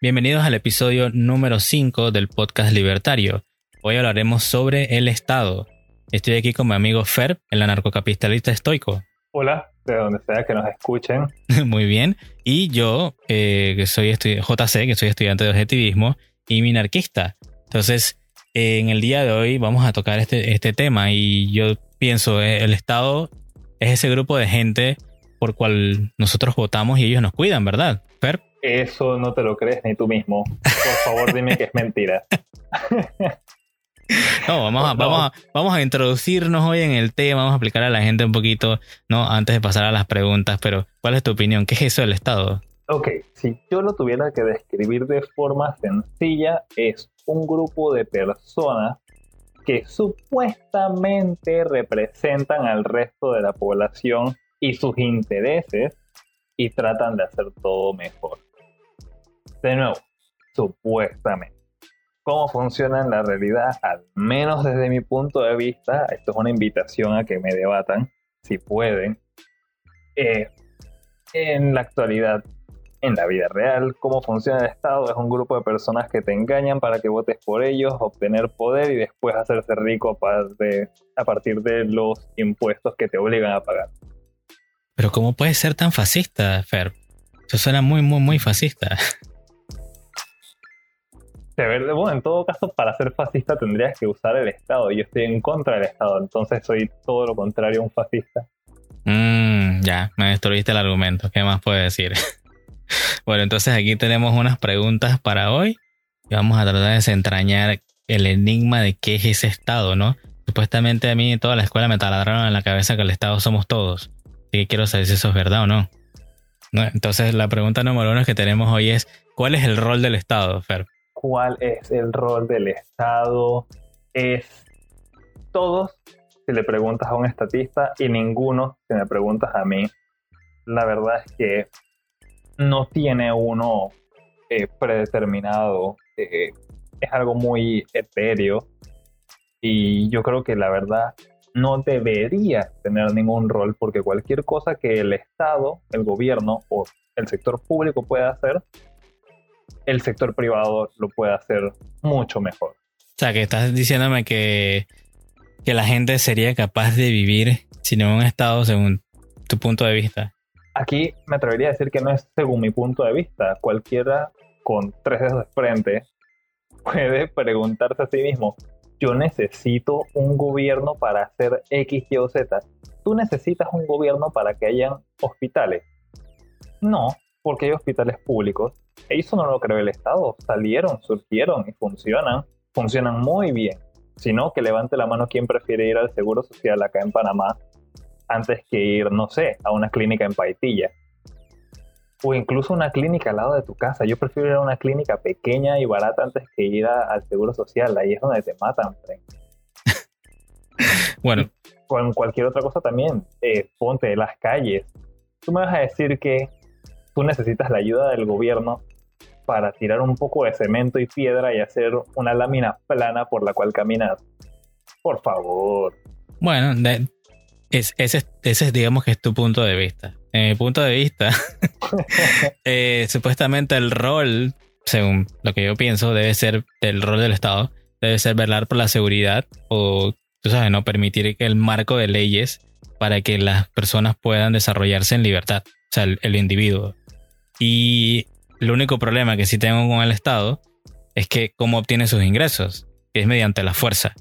Bienvenidos al episodio número 5 del podcast Libertario. Hoy hablaremos sobre el Estado. Estoy aquí con mi amigo Fer, el anarcocapitalista estoico. Hola, de donde sea que nos escuchen. Muy bien. Y yo, eh, que soy JC, que soy estudiante de objetivismo y minarquista. Entonces, en el día de hoy vamos a tocar este, este tema y yo pienso, eh, el Estado es ese grupo de gente por cual nosotros votamos y ellos nos cuidan, ¿verdad? Fer. Eso no te lo crees ni tú mismo. Por favor, dime que es mentira. No, vamos a, vamos, a, vamos a introducirnos hoy en el tema, vamos a explicar a la gente un poquito, ¿no? Antes de pasar a las preguntas, pero ¿cuál es tu opinión? ¿Qué es eso del Estado? Ok, si yo lo tuviera que describir de forma sencilla, es un grupo de personas que supuestamente representan al resto de la población y sus intereses y tratan de hacer todo mejor. De nuevo, supuestamente. ¿Cómo funciona en la realidad? Al menos desde mi punto de vista, esto es una invitación a que me debatan, si pueden. Eh, en la actualidad, en la vida real, cómo funciona el Estado es un grupo de personas que te engañan para que votes por ellos, obtener poder y después hacerse rico a partir de los impuestos que te obligan a pagar. Pero ¿cómo puede ser tan fascista, Fer? Eso suena muy, muy, muy fascista. Bueno, en todo caso, para ser fascista tendrías que usar el Estado. Yo estoy en contra del Estado, entonces soy todo lo contrario a un fascista. Mmm, ya, me destruiste el argumento. ¿Qué más puedo decir? bueno, entonces aquí tenemos unas preguntas para hoy. Y vamos a tratar de desentrañar el enigma de qué es ese Estado, ¿no? Supuestamente a mí toda la escuela me taladraron en la cabeza que el Estado somos todos. Quiero saber si eso es verdad o no. Entonces, la pregunta número uno que tenemos hoy es: ¿cuál es el rol del Estado, Fer? ¿Cuál es el rol del Estado? Es todos, si le preguntas a un estatista, y ninguno, si me preguntas a mí. La verdad es que no tiene uno eh, predeterminado. Eh, es algo muy etéreo. Y yo creo que la verdad no debería tener ningún rol porque cualquier cosa que el Estado, el gobierno o el sector público pueda hacer, el sector privado lo puede hacer mucho mejor. O sea, que estás diciéndome que, que la gente sería capaz de vivir sin un Estado según tu punto de vista. Aquí me atrevería a decir que no es según mi punto de vista. Cualquiera con tres dedos de frente puede preguntarse a sí mismo, yo necesito un gobierno para hacer X, Y o Z. ¿Tú necesitas un gobierno para que hayan hospitales? No, porque hay hospitales públicos. Eso no lo creó el Estado. Salieron, surgieron y funcionan. Funcionan muy bien. Si no, que levante la mano quien prefiere ir al Seguro Social acá en Panamá antes que ir, no sé, a una clínica en Paitilla o incluso una clínica al lado de tu casa. Yo prefiero ir a una clínica pequeña y barata antes que ir al seguro social. Ahí es donde te matan, bueno. con cualquier otra cosa también, eh, ponte las calles. Tú me vas a decir que tú necesitas la ayuda del gobierno para tirar un poco de cemento y piedra y hacer una lámina plana por la cual caminas. Por favor. Bueno, ese, ese digamos que es tu punto de vista. En mi punto de vista, eh, supuestamente el rol, según lo que yo pienso, debe ser el rol del Estado, debe ser velar por la seguridad o, tú sabes, no permitir el marco de leyes para que las personas puedan desarrollarse en libertad, o sea, el, individuo. Y el único problema que sí tengo con el Estado es que cómo obtiene sus ingresos, que es mediante la fuerza.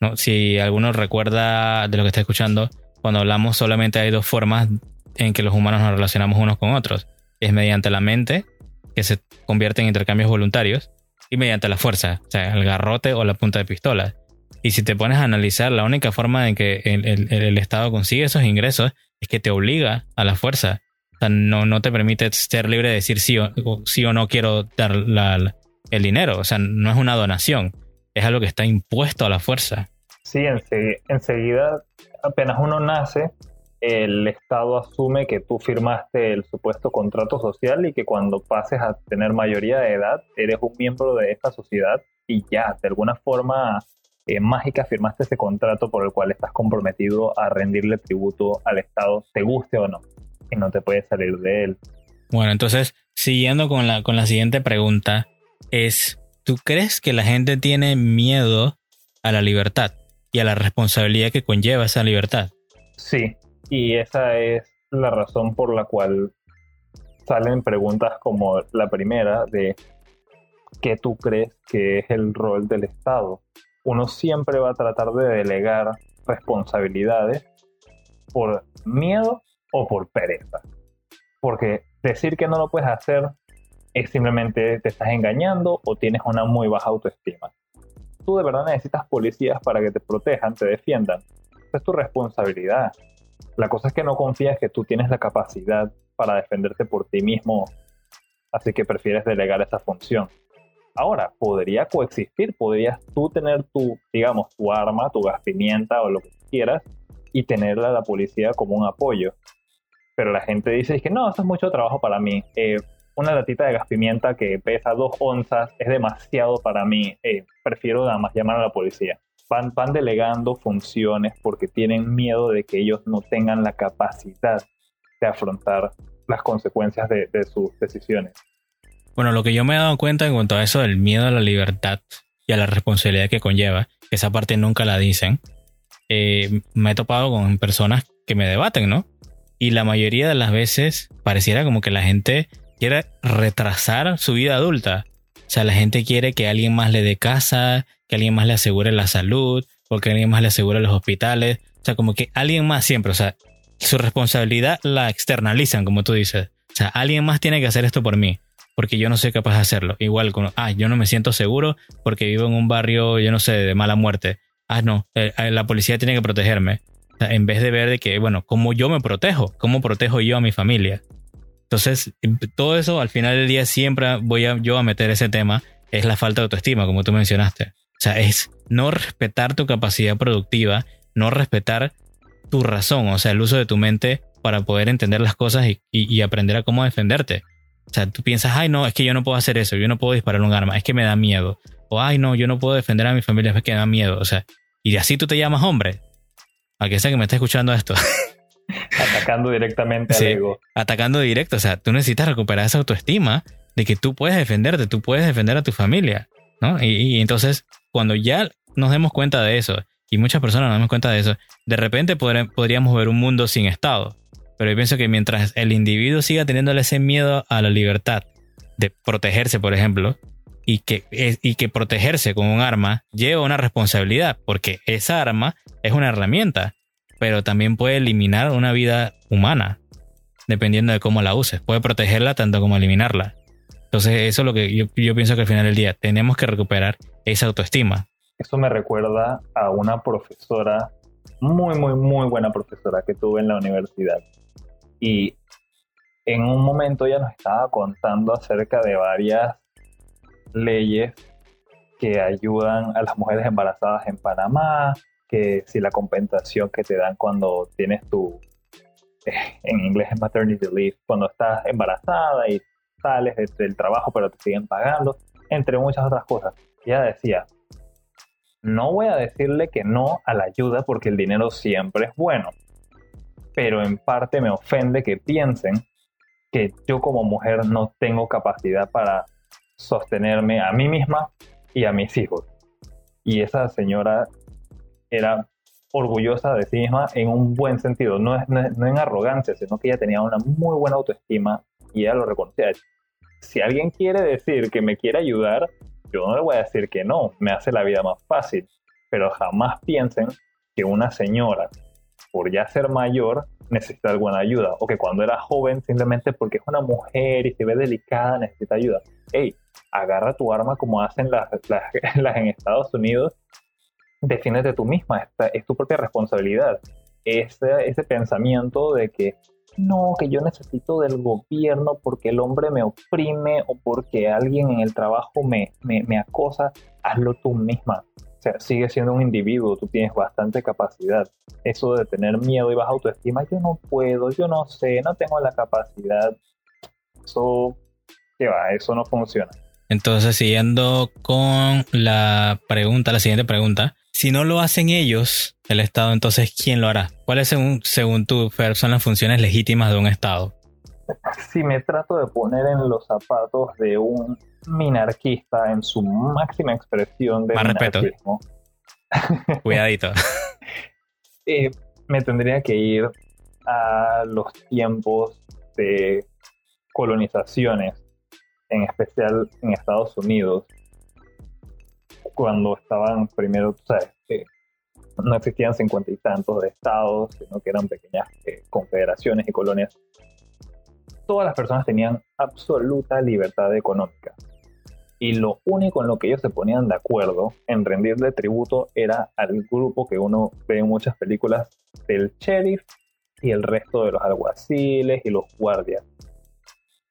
¿No? Si alguno recuerda de lo que está escuchando, cuando hablamos solamente hay dos formas en que los humanos nos relacionamos unos con otros. Es mediante la mente, que se convierte en intercambios voluntarios, y mediante la fuerza, o sea, el garrote o la punta de pistola. Y si te pones a analizar, la única forma en que el, Estado consigue esos ingresos es que te obliga a la fuerza. O sea, no, no te permite ser libre de decir sí o, sí o no quiero dar el dinero. O sea, no es una donación, es algo que está impuesto a la fuerza. Sí, enseguida, apenas uno nace, el Estado asume que tú firmaste el supuesto contrato social y que cuando pases a tener mayoría de edad eres un miembro de esta sociedad y ya, de alguna forma eh, mágica firmaste ese contrato por el cual estás comprometido a rendirle tributo al Estado, te guste o no, y no te puedes salir de él. Bueno, entonces, siguiendo con la, con la siguiente pregunta, es, ¿tú crees que la gente tiene miedo a la libertad y a la responsabilidad que conlleva esa libertad? Sí, y esa es la razón por la cual salen preguntas como la primera de ¿qué tú crees que es el rol del Estado? Uno siempre va a tratar de delegar responsabilidades por miedo o por pereza. Porque decir que no lo puedes hacer es simplemente te estás engañando o tienes una muy baja autoestima. Tú de verdad necesitas policías para que te protejan, te defiendan. Esa es tu responsabilidad. La cosa es que no confías que tú tienes la capacidad para defenderte por ti mismo, así que prefieres delegar esa función. Ahora, podría coexistir, podrías tú tener tu, digamos, tu arma, tu gas pimienta o lo que quieras y tenerla a la policía como un apoyo. Pero la gente dice que no, eso es mucho trabajo para mí. Eh, una latita de gas pimienta que pesa dos onzas es demasiado para mí. Eh, prefiero nada más llamar a la policía. Van, van delegando funciones porque tienen miedo de que ellos no tengan la capacidad de afrontar las consecuencias de, de sus decisiones. Bueno, lo que yo me he dado cuenta en cuanto a eso del miedo a la libertad y a la responsabilidad que conlleva, que esa parte nunca la dicen, eh, me he topado con personas que me debaten, ¿no? Y la mayoría de las veces pareciera como que la gente quiere retrasar su vida adulta. O sea, la gente quiere que alguien más le dé casa, que alguien más le asegure la salud, o que alguien más le asegure los hospitales. O sea, como que alguien más siempre, o sea, su responsabilidad la externalizan, como tú dices. O sea, alguien más tiene que hacer esto por mí, porque yo no soy capaz de hacerlo. Igual, como, ah, yo no me siento seguro porque vivo en un barrio, yo no sé, de mala muerte ah, no, eh, eh, la policía tiene que protegerme. en vez de ver de que, bueno, ¿cómo yo me protejo? ¿Cómo protejo yo a mi familia? Entonces, em, todo eso al final del día siempre voy a, yo a meter ese tema, es la falta de autoestima, como tú mencionaste. O sea, es no respetar tu capacidad productiva, no respetar tu razón, o sea, el uso de tu mente para poder entender las cosas y, y aprender a cómo defenderte. O sea, tú piensas, ay, no, es que yo no puedo hacer eso, yo no puedo disparar un arma, es que me da miedo ay, no, yo no puedo defender a mi familia, es que me da miedo. O sea, y así tú te llamas hombre. A que sea que me esté escuchando esto. Atacando directamente al ego. Atacando directo. O sea, tú necesitas recuperar esa autoestima de que tú puedes defenderte, tú puedes defender a tu familia. ¿no? Y, entonces, cuando ya nos demos cuenta de eso, y muchas personas nos demos cuenta de eso, de repente podríamos ver un mundo sin Estado. Pero yo pienso que mientras el individuo siga teniéndole ese miedo a la libertad de protegerse, por ejemplo, y que, y que protegerse con un arma lleva una responsabilidad, porque esa arma es una herramienta, pero también puede eliminar una vida humana, dependiendo de cómo la uses. Puede protegerla tanto como eliminarla. Entonces, eso es lo que yo, yo pienso que al final del día tenemos que recuperar esa autoestima. Eso me recuerda a una profesora, muy, muy, muy buena profesora que tuve en la universidad. Y en un momento ella nos estaba contando acerca de varias leyes que ayudan a las mujeres embarazadas en Panamá, que si la compensación que te dan cuando tienes tu, en inglés es maternity leave, cuando estás embarazada y sales del trabajo pero te siguen pagando, entre muchas otras cosas. Ella decía, no voy a decirle que no a la ayuda porque el dinero siempre es bueno, pero en parte me ofende que piensen que yo como mujer no tengo capacidad para sostenerme a mí misma y a mis hijos. Y esa señora era orgullosa de sí misma en un buen sentido, no, no, en arrogancia, sino que ella tenía una muy buena autoestima y ella lo reconocía. Si alguien quiere decir que me quiere ayudar, yo no le voy a decir que no, me hace la vida más fácil, pero jamás piensen que una señora, por ya ser mayor, necesita alguna ayuda, o que cuando era joven, simplemente porque es una mujer y se ve delicada, necesita ayuda. Hey, agarra tu arma como hacen las, las, en Estados Unidos, defiéndete tú misma, es tu propia responsabilidad. Ese, ese pensamiento de que no, que yo necesito del gobierno porque el hombre me oprime o porque alguien en el trabajo me, me, me acosa, hazlo tú misma. O sea, sigue siendo un individuo, tú tienes bastante capacidad. Eso de tener miedo y baja autoestima, yo no puedo, yo no sé, no tengo la capacidad. Eso, ¿qué va? Eso no funciona. Entonces, siguiendo con la pregunta, la siguiente pregunta. Si no lo hacen ellos, el Estado, entonces, ¿quién lo hará? ¿Cuáles, según, según tú, son las funciones legítimas de un Estado? si me trato de poner en los zapatos de un minarquista en su máxima expresión de Más respeto. Cuidadito. eh, me tendría que ir a los tiempos de colonizaciones, en especial en Estados Unidos, cuando estaban primero, tú sabes, eh, no existían cincuenta y tantos de estados, sino que eran pequeñas eh, confederaciones y colonias. Todas las personas tenían absoluta libertad económica. Y lo único en lo que ellos se ponían de acuerdo en rendirle tributo era al grupo que uno ve en muchas películas del sheriff y el resto de los alguaciles y los guardias.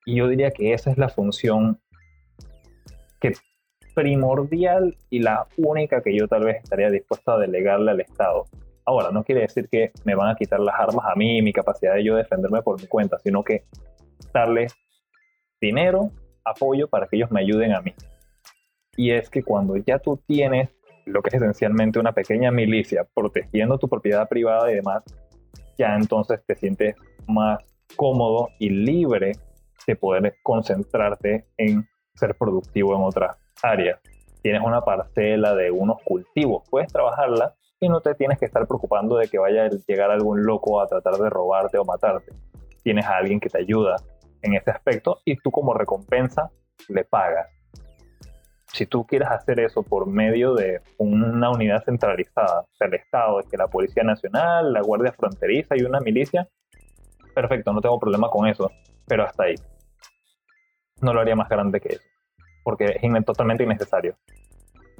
Y yo diría que esa es la función que primordial y la única que yo tal vez estaría dispuesto a delegarle al Estado. Ahora, no quiere decir que me van a quitar las armas a mí y mi capacidad de yo defenderme por mi cuenta, sino que darle dinero, apoyo para que ellos me ayuden a mí. Y es que cuando ya tú tienes lo que es esencialmente una pequeña milicia protegiendo tu propiedad privada y demás, ya entonces te sientes más cómodo y libre de poder concentrarte en ser productivo en otras áreas. Tienes una parcela de unos cultivos, puedes trabajarla y no te tienes que estar preocupando de que vaya a llegar algún loco a tratar de robarte o matarte. Tienes a alguien que te ayuda en ese aspecto y tú como recompensa le pagas. Si tú quieres hacer eso por medio de una unidad centralizada, o el Estado, es que la Policía Nacional, la Guardia Fronteriza y una milicia, perfecto, no tengo problema con eso, pero hasta ahí. No lo haría más grande que eso, porque es totalmente innecesario.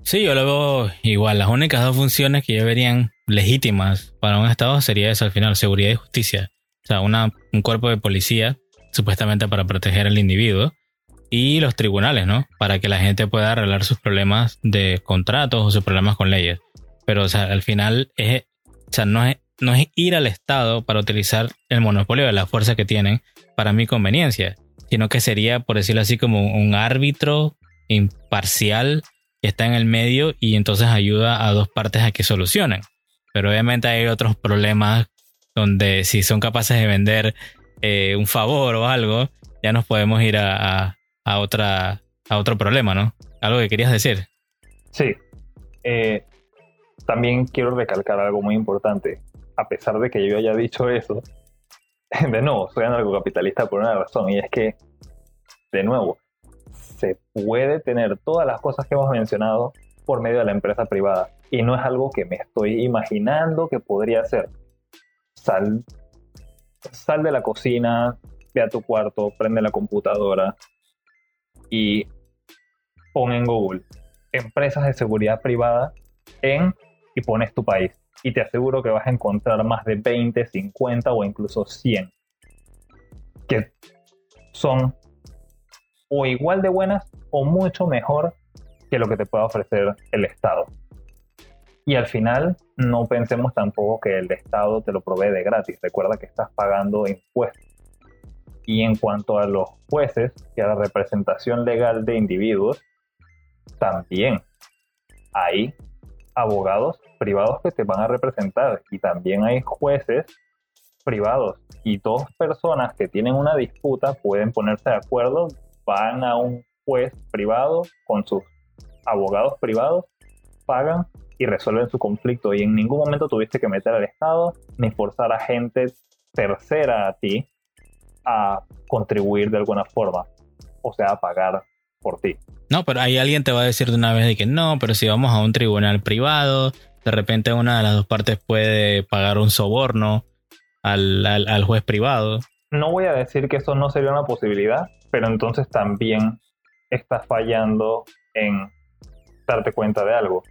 Sí, yo lo veo igual. Las únicas dos funciones que yo verían legítimas para un Estado sería eso al final, seguridad y justicia. O sea, una, un cuerpo de policía, supuestamente para proteger al individuo, y los tribunales, ¿no? Para que la gente pueda arreglar sus problemas de contratos o sus problemas con leyes. Pero, o sea, al final es, o sea, no es, no es ir al Estado para utilizar el monopolio de la fuerza que tienen para mi conveniencia, sino que sería, por decirlo así, como un árbitro imparcial que está en el medio y entonces ayuda a dos partes a que solucionen. Pero obviamente hay otros problemas donde si son capaces de vender eh, un favor o algo, ya nos podemos ir a, a, otra, a otro problema, ¿no? Algo que querías decir. Sí. Eh, también quiero recalcar algo muy importante. A pesar de que yo haya dicho eso, de nuevo, soy anarcocapitalista por una razón, y es que, de nuevo, se puede tener todas las cosas que hemos mencionado por medio de la empresa privada. Y no es algo que me estoy imaginando que podría ser. Sal, sal de la cocina, ve a tu cuarto, prende la computadora y pon en Google empresas de seguridad privada en y pones tu país. Y te aseguro que vas a encontrar más de 20, 50 o incluso 100 que son o igual de buenas o mucho mejor que lo que te pueda ofrecer el Estado. Y al final, no pensemos tampoco que el Estado te lo provee de gratis. Recuerda que estás pagando impuestos. Y en cuanto a los jueces y a la representación legal de individuos, también hay abogados privados que te van a representar. Y también hay jueces privados. Y dos personas que tienen una disputa pueden ponerse de acuerdo, van a un juez privado con sus abogados privados, pagan y resuelven su conflicto. Y en ningún momento tuviste que meter al Estado ni forzar a gente tercera a ti a contribuir de alguna forma, o sea, a pagar por ti. No, pero ahí alguien te va a decir de una vez de que no, pero si vamos a un tribunal privado, de repente una de las dos partes puede pagar un soborno al, al, al juez privado. No voy a decir que eso no sería una posibilidad, pero entonces también estás fallando en darte cuenta de algo.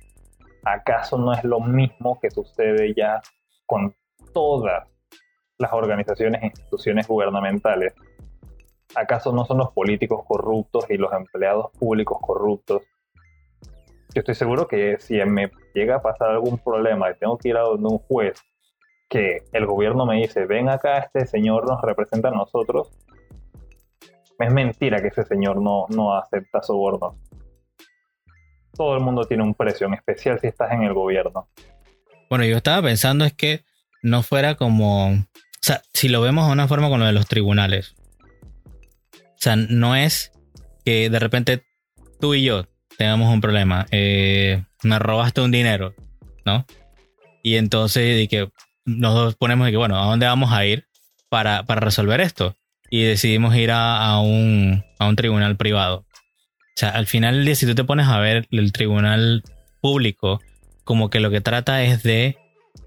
¿Acaso no es lo mismo que sucede ya con todas las organizaciones e instituciones gubernamentales? ¿Acaso no son los políticos corruptos y los empleados públicos corruptos? Yo estoy seguro que si me llega a pasar algún problema y tengo que ir a donde un juez que el gobierno me dice, ven acá, este señor nos representa a nosotros, es mentira que ese señor no, no acepta sobornos. Todo el mundo tiene un precio, en especial si estás en el gobierno. Bueno, yo estaba pensando es que no fuera como, o sea, si lo vemos de una forma con lo de los tribunales, sea, no es que de repente tú y yo tengamos un problema. Eh, me robaste un dinero, ¿no? Y entonces que nos ponemos de que, bueno, ¿a dónde vamos a ir para, para resolver esto? Y decidimos ir a, un, a un tribunal privado. O sea, al final si tú te pones a ver el tribunal público, como que lo que trata es de,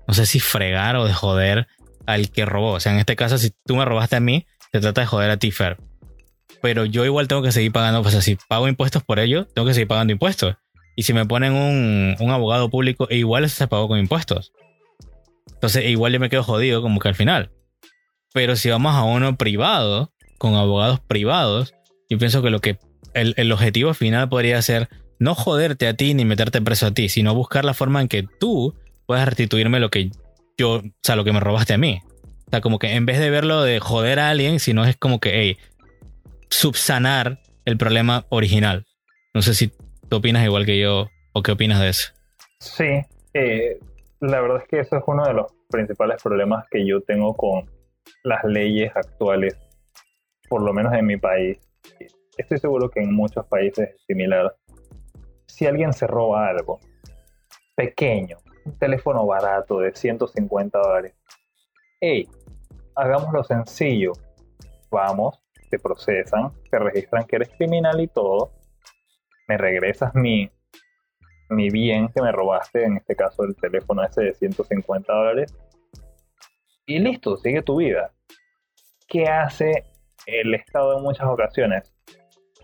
no sé si fregar o de joder al que robó. O sea, en este caso, si tú me robaste a mí, se trata de joder a ti, Fer. Pero yo igual tengo que seguir pagando, pues si pago impuestos por ello, tengo que seguir pagando impuestos. Y si me ponen un, un abogado público, igual eso se pagó con impuestos. Entonces, igual yo me quedo jodido como que al final. Pero si vamos a uno privado, con abogados privados, yo pienso que lo que el, el objetivo final podría ser no joderte a ti ni meterte preso a ti, sino buscar la forma en que tú puedas restituirme lo que yo, o sea, lo que me robaste a mí. O sea, como que en vez de verlo de joder a alguien, sino es como que, hey, subsanar el problema original. No sé si tú opinas igual que yo o qué opinas de eso. Sí, eh, la verdad es que eso es uno de los principales problemas que yo tengo con las leyes actuales, por lo menos en mi país. Estoy seguro que en muchos países es similar. Si alguien se roba algo pequeño, un teléfono barato de 150 dólares, hey, hagámoslo sencillo. Vamos, te procesan, te registran que eres criminal y todo, me regresas mi, mi bien que me robaste, en este caso el teléfono ese de 150 dólares, y listo, sigue tu vida. ¿Qué hace el Estado en muchas ocasiones?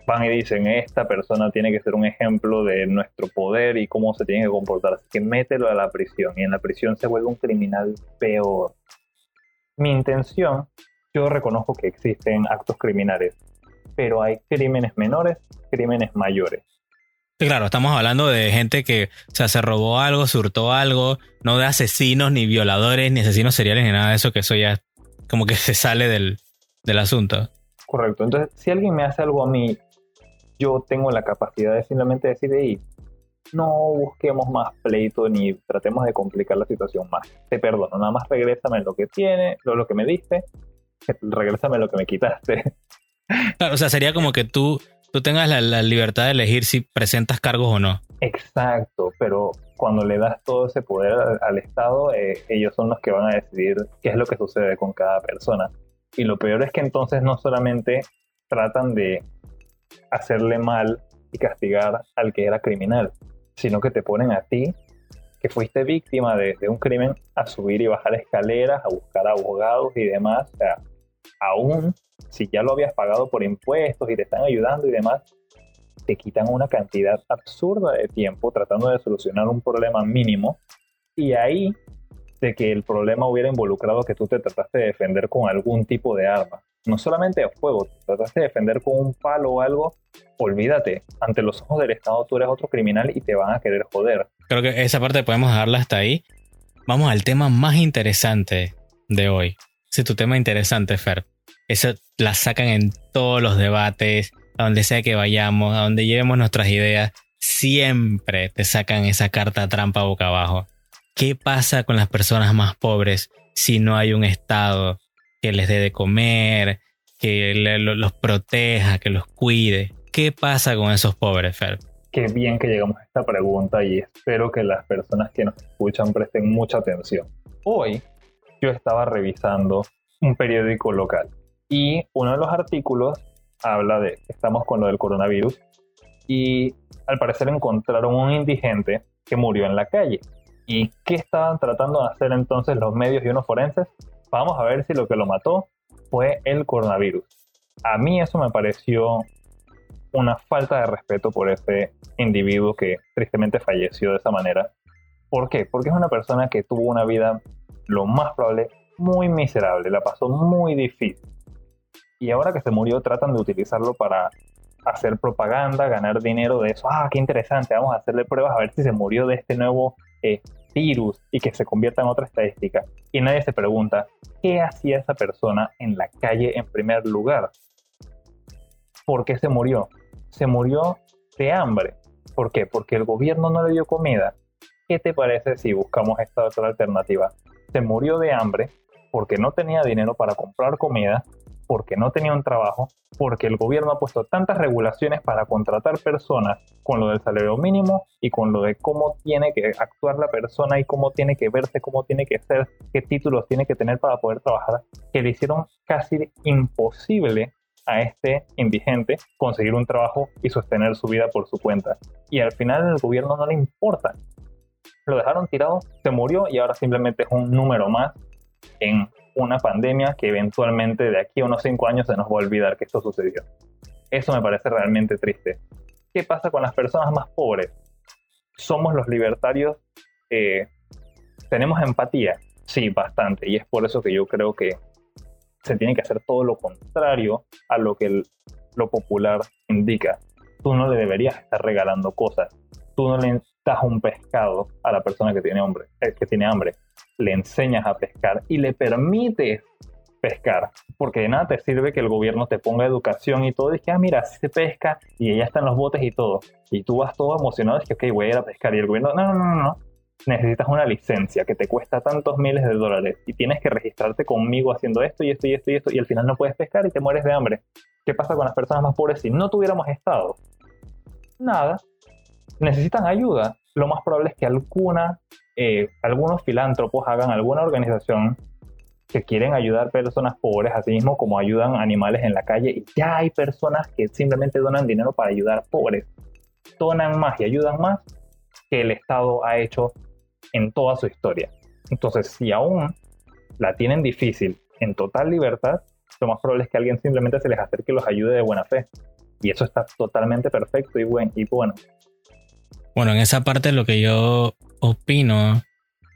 Van y dicen, esta persona tiene que ser un ejemplo de nuestro poder y cómo se tiene que comportar, así que mételo a la prisión y en la prisión se vuelve un criminal peor. Mi intención, yo reconozco que existen actos criminales, pero hay crímenes menores, crímenes mayores claro, estamos hablando de gente que o sea, se robó algo, surtó algo, no de asesinos, ni violadores, ni asesinos seriales, ni nada de eso, que eso ya como que se sale del, del asunto. Correcto. Entonces, si alguien me hace algo a mí, yo tengo la capacidad de simplemente decir, hey, no busquemos más pleito ni tratemos de complicar la situación más. Te perdono, nada más regrésame lo que tiene, lo, lo que me diste, regrésame lo que me quitaste. Claro, o sea, sería como que tú tú tengas la, libertad de elegir si presentas cargos o no. Exacto, pero cuando le das todo ese poder al, Estado, eh, ellos son los que van a decidir qué es lo que sucede con cada persona. Y lo peor es que entonces no solamente tratan de hacerle mal y castigar al que era criminal, sino que te ponen a ti, que fuiste víctima de, de un crimen, a subir y bajar escaleras, a buscar abogados y demás. O sea, aún si ya lo habías pagado por impuestos y te están ayudando y demás, te quitan una cantidad absurda de tiempo tratando de solucionar un problema mínimo y ahí de que el problema hubiera involucrado que tú te trataste de defender con algún tipo de arma. No solamente de fuego, te trataste de defender con un palo o algo, olvídate, ante los ojos del Estado tú eres otro criminal y te van a querer joder. Creo que esa parte podemos dejarla hasta ahí. Vamos al tema más interesante de hoy. Si tu tema interesante, Fer. Eso la sacan en todos los debates, a donde sea que vayamos, a donde llevemos nuestras ideas, siempre te sacan esa carta trampa boca abajo. ¿Qué pasa con las personas más pobres si no hay un Estado que les dé de comer, que los proteja, que los cuide? ¿Qué pasa con esos pobres, Fer? Qué bien que llegamos a esta pregunta y espero que las personas que nos escuchan presten mucha atención. Hoy yo estaba revisando un periódico local y uno de los artículos habla de, estamos con lo del coronavirus, y al parecer encontraron un indigente que murió en la calle. ¿Y qué estaban tratando de hacer entonces los medios y unos forenses? Vamos a ver si lo que lo mató fue el coronavirus. A mí eso me pareció una falta de respeto por ese individuo que tristemente falleció de esa manera. ¿Por qué? Porque es una persona que tuvo una vida, lo más probable, muy miserable, la pasó muy difícil y ahora que se murió tratan de utilizarlo para hacer propaganda, ganar dinero de eso. Ah, qué interesante, vamos a hacerle pruebas a ver si se murió de este nuevo eh, virus y que se convierta en otra estadística. Y nadie se pregunta, ¿qué hacía esa persona en la calle en primer lugar? ¿Por qué se murió? Se murió de hambre. ¿Por qué? Porque el gobierno no le dio comida. ¿Qué te parece si buscamos esta otra alternativa? Se murió de hambre porque no tenía dinero para comprar comida porque no tenía un trabajo, porque el gobierno ha puesto tantas regulaciones para contratar personas con lo del salario mínimo y con lo de cómo tiene que actuar la persona y cómo tiene que verse, cómo tiene que ser, qué títulos tiene que tener para poder trabajar, que le hicieron casi imposible a este indigente conseguir un trabajo y sostener su vida por su cuenta. Y al final el gobierno no le importa. Lo dejaron tirado, se murió y ahora simplemente es un número más en una pandemia que eventualmente de aquí a unos 5 años se nos va a olvidar que esto sucedió. Eso me parece realmente triste. ¿Qué pasa con las personas más pobres? ¿Somos los libertarios? Eh, ¿Tenemos empatía? Sí, bastante. Y es por eso que yo creo que se tiene que hacer todo lo contrario a lo que lo popular indica. Tú no le deberías estar regalando cosas. Tú no le das un pescado a la persona que tiene, hambre, eh, que tiene hambre. Le enseñas a pescar y le permites pescar. Porque de nada te sirve que el gobierno te ponga educación y todo. Y que, ah, mira, se pesca y ya están los botes y todo. Y tú vas todo emocionado. Es que, ok, voy a ir a pescar. Y el gobierno, no, no, no, no necesitas una licencia que te cuesta tantos miles de dólares y tienes que registrarte conmigo haciendo esto y esto y esto y esto y al final no puedes pescar y te mueres de hambre. ¿Qué pasa con las personas más pobres si no tuviéramos Estado? Nada. Necesitan ayuda. Lo más probable es que alguna, eh, algunos filántropos hagan alguna organización que quieren ayudar personas pobres, así mismo como ayudan animales en la calle. Y ya hay personas que simplemente donan dinero para ayudar pobres. Donan más y ayudan más que el Estado ha hecho en toda su historia. Entonces, si aún la tienen difícil en total libertad, lo más probable es que alguien simplemente se les acerque y los ayude de buena fe. Y eso está totalmente perfecto y, y bueno. Bueno, en esa parte lo que yo opino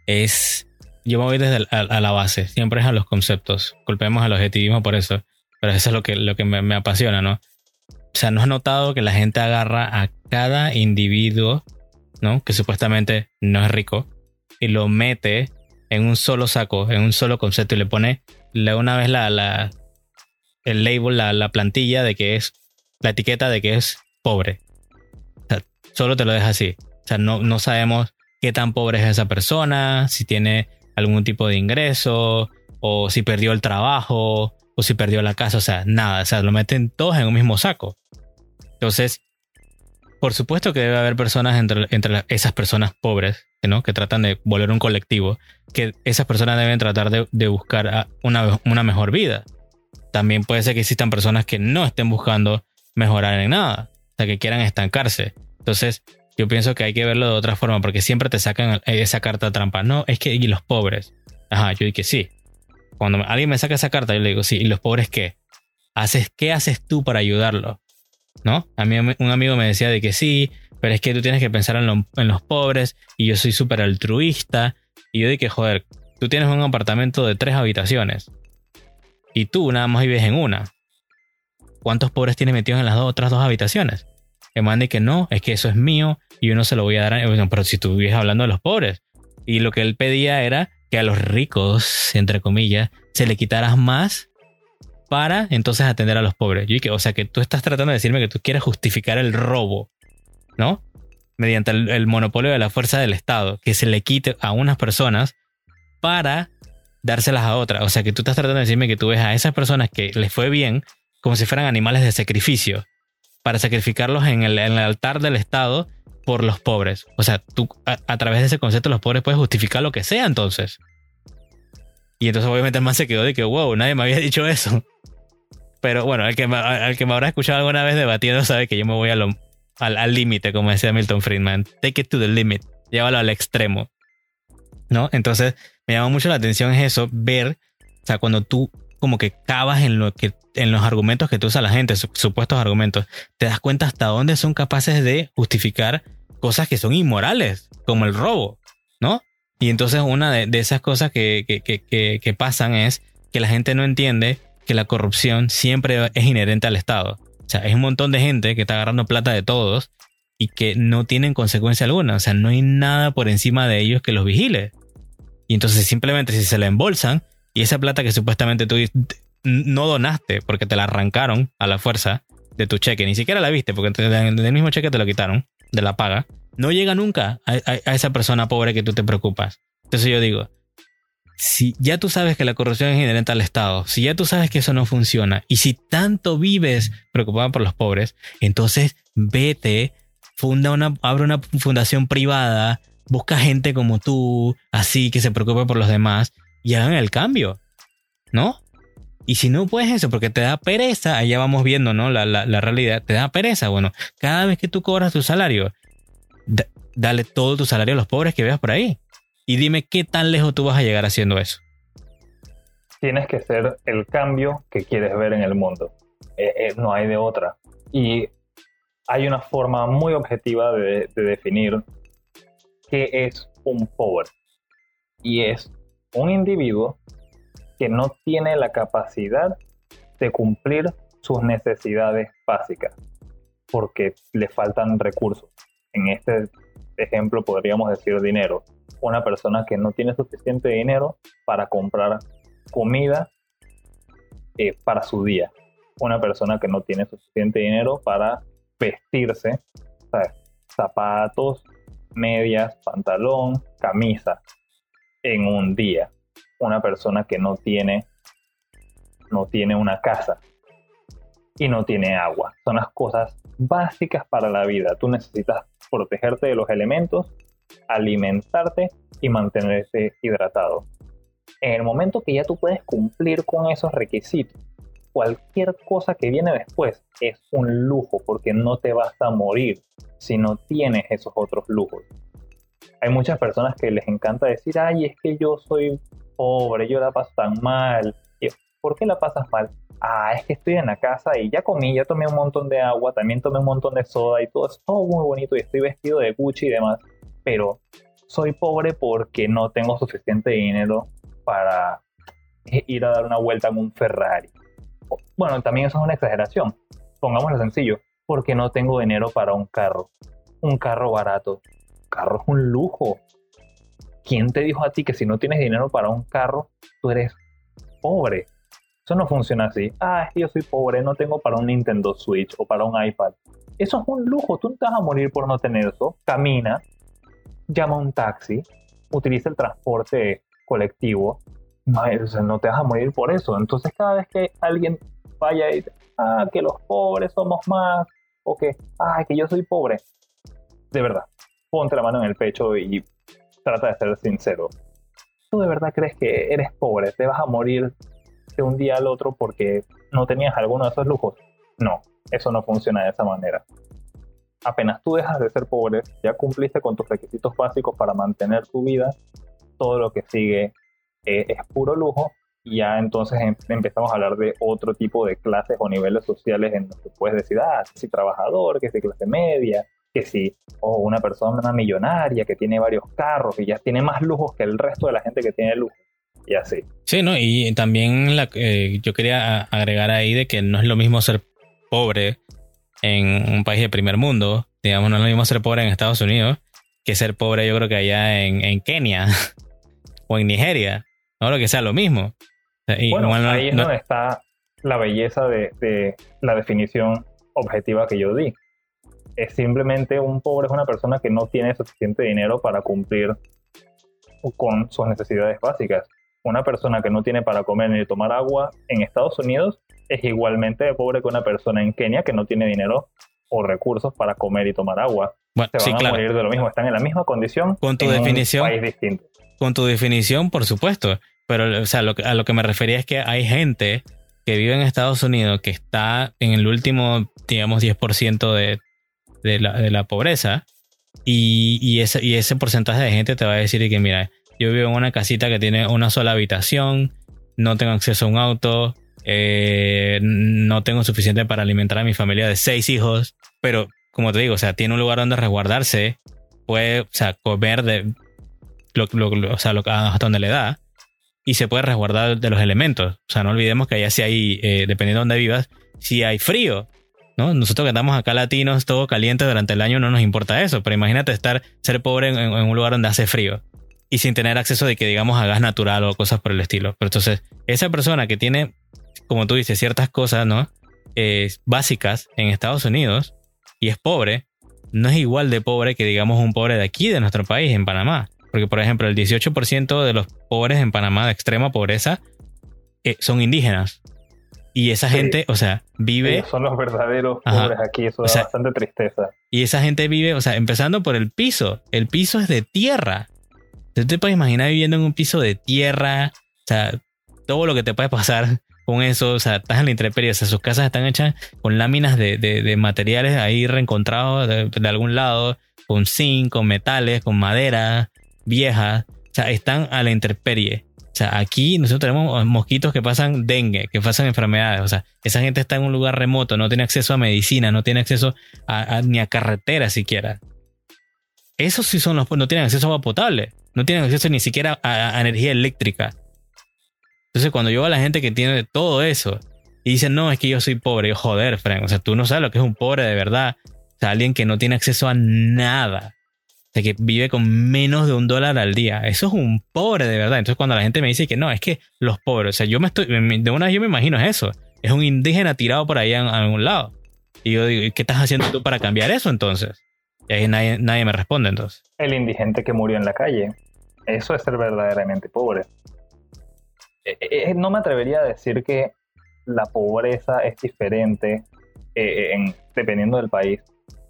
es, yo me voy desde a, la base, siempre es a los conceptos. Culpemos al objetivismo por eso, pero eso es lo que, lo que me, apasiona, ¿no? O sea, ¿no has notado que la gente agarra a cada individuo, ¿no? Que supuestamente no es rico, y lo mete en un solo saco, en un solo concepto y le pone una vez la, la el label, la, la, plantilla de que es, la etiqueta de que es pobre. Solo te lo deja así. O sea, no, no sabemos qué tan pobre es esa persona, si tiene algún tipo de ingreso, o si perdió el trabajo, o si perdió la casa, o sea, nada, o sea, lo meten todos en un mismo saco. Entonces, por supuesto que debe haber personas entre, entre esas personas pobres ¿no? que tratan de volver un colectivo, que esas personas deben tratar de, buscar una, una, mejor vida. También puede ser que existan personas que no estén buscando mejorar en nada, o sea, que quieran estancarse. Entonces, yo pienso que hay que verlo de otra forma, porque siempre te sacan esa carta trampa. No, es que, y los pobres. Ajá, yo que sí. Cuando alguien me saca esa carta, yo le digo, sí, ¿y los pobres qué? ¿Haces, ¿Qué haces tú para ayudarlo? ¿No? A mí un amigo me decía de que sí, pero es que tú tienes que pensar en, los pobres y yo soy súper altruista. Y yo dije, joder, tú tienes un apartamento de tres habitaciones y tú nada más vives en una. ¿Cuántos pobres tienes metidos en las otras dos habitaciones? Que mande que no, es que eso es mío y yo no se lo voy a dar a... pero si tú hablando de los pobres. Y lo que él pedía era que a los ricos, entre comillas, se le quitaras más para entonces atender a los pobres. Yo dije, o sea que tú estás tratando de decirme que tú quieres justificar el robo ¿no? Mediante el, monopolio de la fuerza del Estado, que se le quite a unas personas para dárselas a otras. O sea, que tú estás tratando de decirme que tú ves a esas personas que les fue bien como si fueran animales de sacrificio, para sacrificarlos en el, altar del Estado por los pobres. O sea, tú a, través de ese concepto los pobres puedes justificar lo que sea entonces. Y entonces obviamente el se quedó de que, wow, nadie me había dicho eso. Pero bueno, el que, el que me habrá escuchado alguna vez debatiendo sabe que yo me voy a lo, al límite, como decía Milton Friedman. Take it to the limit. Llévalo al extremo. ¿No? Entonces, me llama mucho la atención eso, ver, o sea, cuando tú como que cavas en lo que en los argumentos que tú usa la gente, supuestos argumentos, te das cuenta hasta dónde son capaces de justificar cosas que son inmorales, como el robo, ¿no? Y entonces una de, esas cosas que, que, que, pasan es que la gente no entiende que la corrupción siempre es inherente al Estado. O sea, es un montón de gente que está agarrando plata de todos y que no tienen consecuencia alguna. O sea, no hay nada por encima de ellos que los vigile. Y entonces simplemente si se la embolsan y esa plata que supuestamente tú no donaste porque te la arrancaron a la fuerza de tu cheque, ni siquiera la viste porque del mismo cheque te lo quitaron, de la paga, no llega nunca a, esa persona pobre que tú te preocupas. Entonces yo digo, si ya tú sabes que la corrupción es inherente al Estado, si ya tú sabes que eso no funciona, y si tanto vives preocupado por los pobres, entonces vete, funda una, abre una fundación privada, busca gente como tú, así que se preocupe por los demás, y hagan el cambio, ¿no? Y si no puedes eso porque te da pereza, allá vamos viendo, ¿no? La, la, realidad, te da pereza. Bueno, cada vez que tú cobras tu salario, dale todo tu salario a los pobres que veas por ahí. Y dime qué tan lejos tú vas a llegar haciendo eso. Tienes que ser el cambio que quieres ver en el mundo. Eh, eh, no hay de otra. Y hay una forma muy objetiva de, de definir qué es un pobre. Y es un individuo que no tiene la capacidad de cumplir sus necesidades básicas porque le faltan recursos. En este ejemplo podríamos decir dinero. Una persona que no tiene suficiente dinero para comprar comida eh, para su día. Una persona que no tiene suficiente dinero para vestirse, zapatos, medias, pantalón, camisa en un día una persona que no tiene, no tiene una casa y no tiene agua. Son las cosas básicas para la vida. Tú necesitas protegerte de los elementos, alimentarte y mantenerte hidratado. En el momento que ya tú puedes cumplir con esos requisitos, cualquier cosa que viene después es un lujo porque no te vas a morir si no tienes esos otros lujos. Hay muchas personas que les encanta decir, ay, es que yo soy pobre, yo la paso tan mal. ¿Por qué la pasas mal? Ah, es que estoy en la casa y ya comí, ya tomé un montón de agua, también tomé un montón de soda y todo es todo muy bonito y estoy vestido de Gucci y demás, pero soy pobre porque no tengo suficiente dinero para ir a dar una vuelta en un Ferrari. Bueno, también eso es una exageración. Pongámoslo sencillo, porque no tengo dinero para un carro. Un carro barato. Carro es un lujo. ¿quién te dijo a ti que si no tienes dinero para un carro, tú eres pobre? Eso no funciona así. Ah, es que yo soy pobre, no tengo para un Nintendo Switch o para un iPad. Eso es un lujo, tú no te vas a morir por no tener eso. Camina, llama un taxi, utiliza el transporte colectivo. No, no te vas a morir por eso. Entonces cada vez que alguien vaya y dice, ah, que los pobres somos más, o que, ah, que yo soy pobre, de verdad, ponte la mano en el pecho y trata de ser sincero. ¿Tú de verdad crees que eres pobre? ¿Te vas a morir de un día al otro porque no tenías alguno de esos lujos? No, eso no funciona de esa manera. Apenas tú dejas de ser pobre, ya cumpliste con tus requisitos básicos para mantener tu vida, todo lo que sigue eh, es puro lujo y ya entonces em, empezamos a hablar de otro tipo de clases o niveles sociales en los que puedes decir, ah, si trabajador, que si clase media, que si o una persona millonaria que tiene varios carros y ya tiene más lujos que el resto de la gente que tiene lujo y así. Sí, ¿no? Y también la, eh, yo quería agregar ahí de que no es lo mismo ser pobre en un país de primer mundo, digamos, no es lo mismo ser pobre en Estados Unidos que ser pobre yo creo que allá en, Kenia o en Nigeria, no lo que sea lo mismo. bueno, ahí es donde está la belleza de la definición objetiva que yo di es simplemente un pobre es una persona que no tiene suficiente dinero para cumplir con sus necesidades básicas. Una persona que no tiene para comer ni tomar agua en Estados Unidos es igualmente pobre que una persona en Kenia que no tiene dinero o recursos para comer y tomar agua. Se van a morir de lo mismo, están en la misma condición con tu definición, distinto. Con tu definición, por supuesto. Pero o sea, a lo que me refería es que hay gente que vive en Estados Unidos que está en el último, digamos, 10% de, de la, pobreza y, ese, y ese porcentaje de gente te va a decir que mira, yo vivo en una casita que tiene una sola habitación, no tengo acceso a un auto, eh, no tengo suficiente para alimentar a mi familia de seis hijos, pero como te digo, o sea, tiene un lugar donde resguardarse, puede, o sea, comer de lo, o sea, hasta donde le da y se puede resguardar de los elementos. O sea, no olvidemos que allá si hay, eh, dependiendo de donde vivas, si hay frío, ¿no? Nosotros que estamos acá latinos, todo caliente durante el año, no nos importa eso, pero imagínate estar, ser pobre en, un lugar donde hace frío y sin tener acceso de que digamos a gas natural o cosas por el estilo. Pero entonces, esa persona que tiene, como tú dices, ciertas cosas, ¿no? básicas en Estados Unidos y es pobre, no es igual de pobre que digamos un pobre de aquí, de nuestro país, en Panamá. Porque, por ejemplo, el 18% de los pobres en Panamá de extrema pobreza eh, son indígenas. Y esa gente, o sea, vive... son los verdaderos pobres aquí, eso da bastante tristeza. Y esa gente vive, o sea, empezando por el piso. El piso es de tierra. Tú te puedes imaginar viviendo en un piso de tierra, o sea, todo lo que te puede pasar con eso, o sea, estás en la intemperie, o sea, sus casas están hechas con láminas de, de, materiales ahí reencontrados de, de, algún lado, con zinc, con metales, con madera vieja, o sea, están a la intemperie. O sea, aquí nosotros tenemos mosquitos que pasan dengue, que pasan enfermedades. O sea, esa gente está en un lugar remoto, no tiene acceso a medicina, no tiene acceso a, ni a carretera siquiera. Esos sí son los, no tienen acceso a agua potable, no tienen acceso ni siquiera a, energía eléctrica. Entonces, cuando yo veo a la gente que tiene todo eso y dicen, no, es que yo soy pobre, yo, joder, Frank, o sea, tú no sabes lo que es un pobre de verdad. O sea, alguien que no tiene acceso a nada que vive con menos de un dólar al día. Eso es un pobre de verdad. Entonces cuando la gente me dice que no, es que los pobres, o sea, yo me estoy, de una vez yo me imagino eso. Es un indígena tirado por ahí en, algún lado. Y yo digo, ¿qué estás haciendo tú para cambiar eso entonces? Y ahí nadie, nadie me responde entonces. El indigente que murió en la calle. Eso es ser verdaderamente pobre. Eh, eh, eh, no me atrevería a decir que la pobreza es diferente dependiendo del país.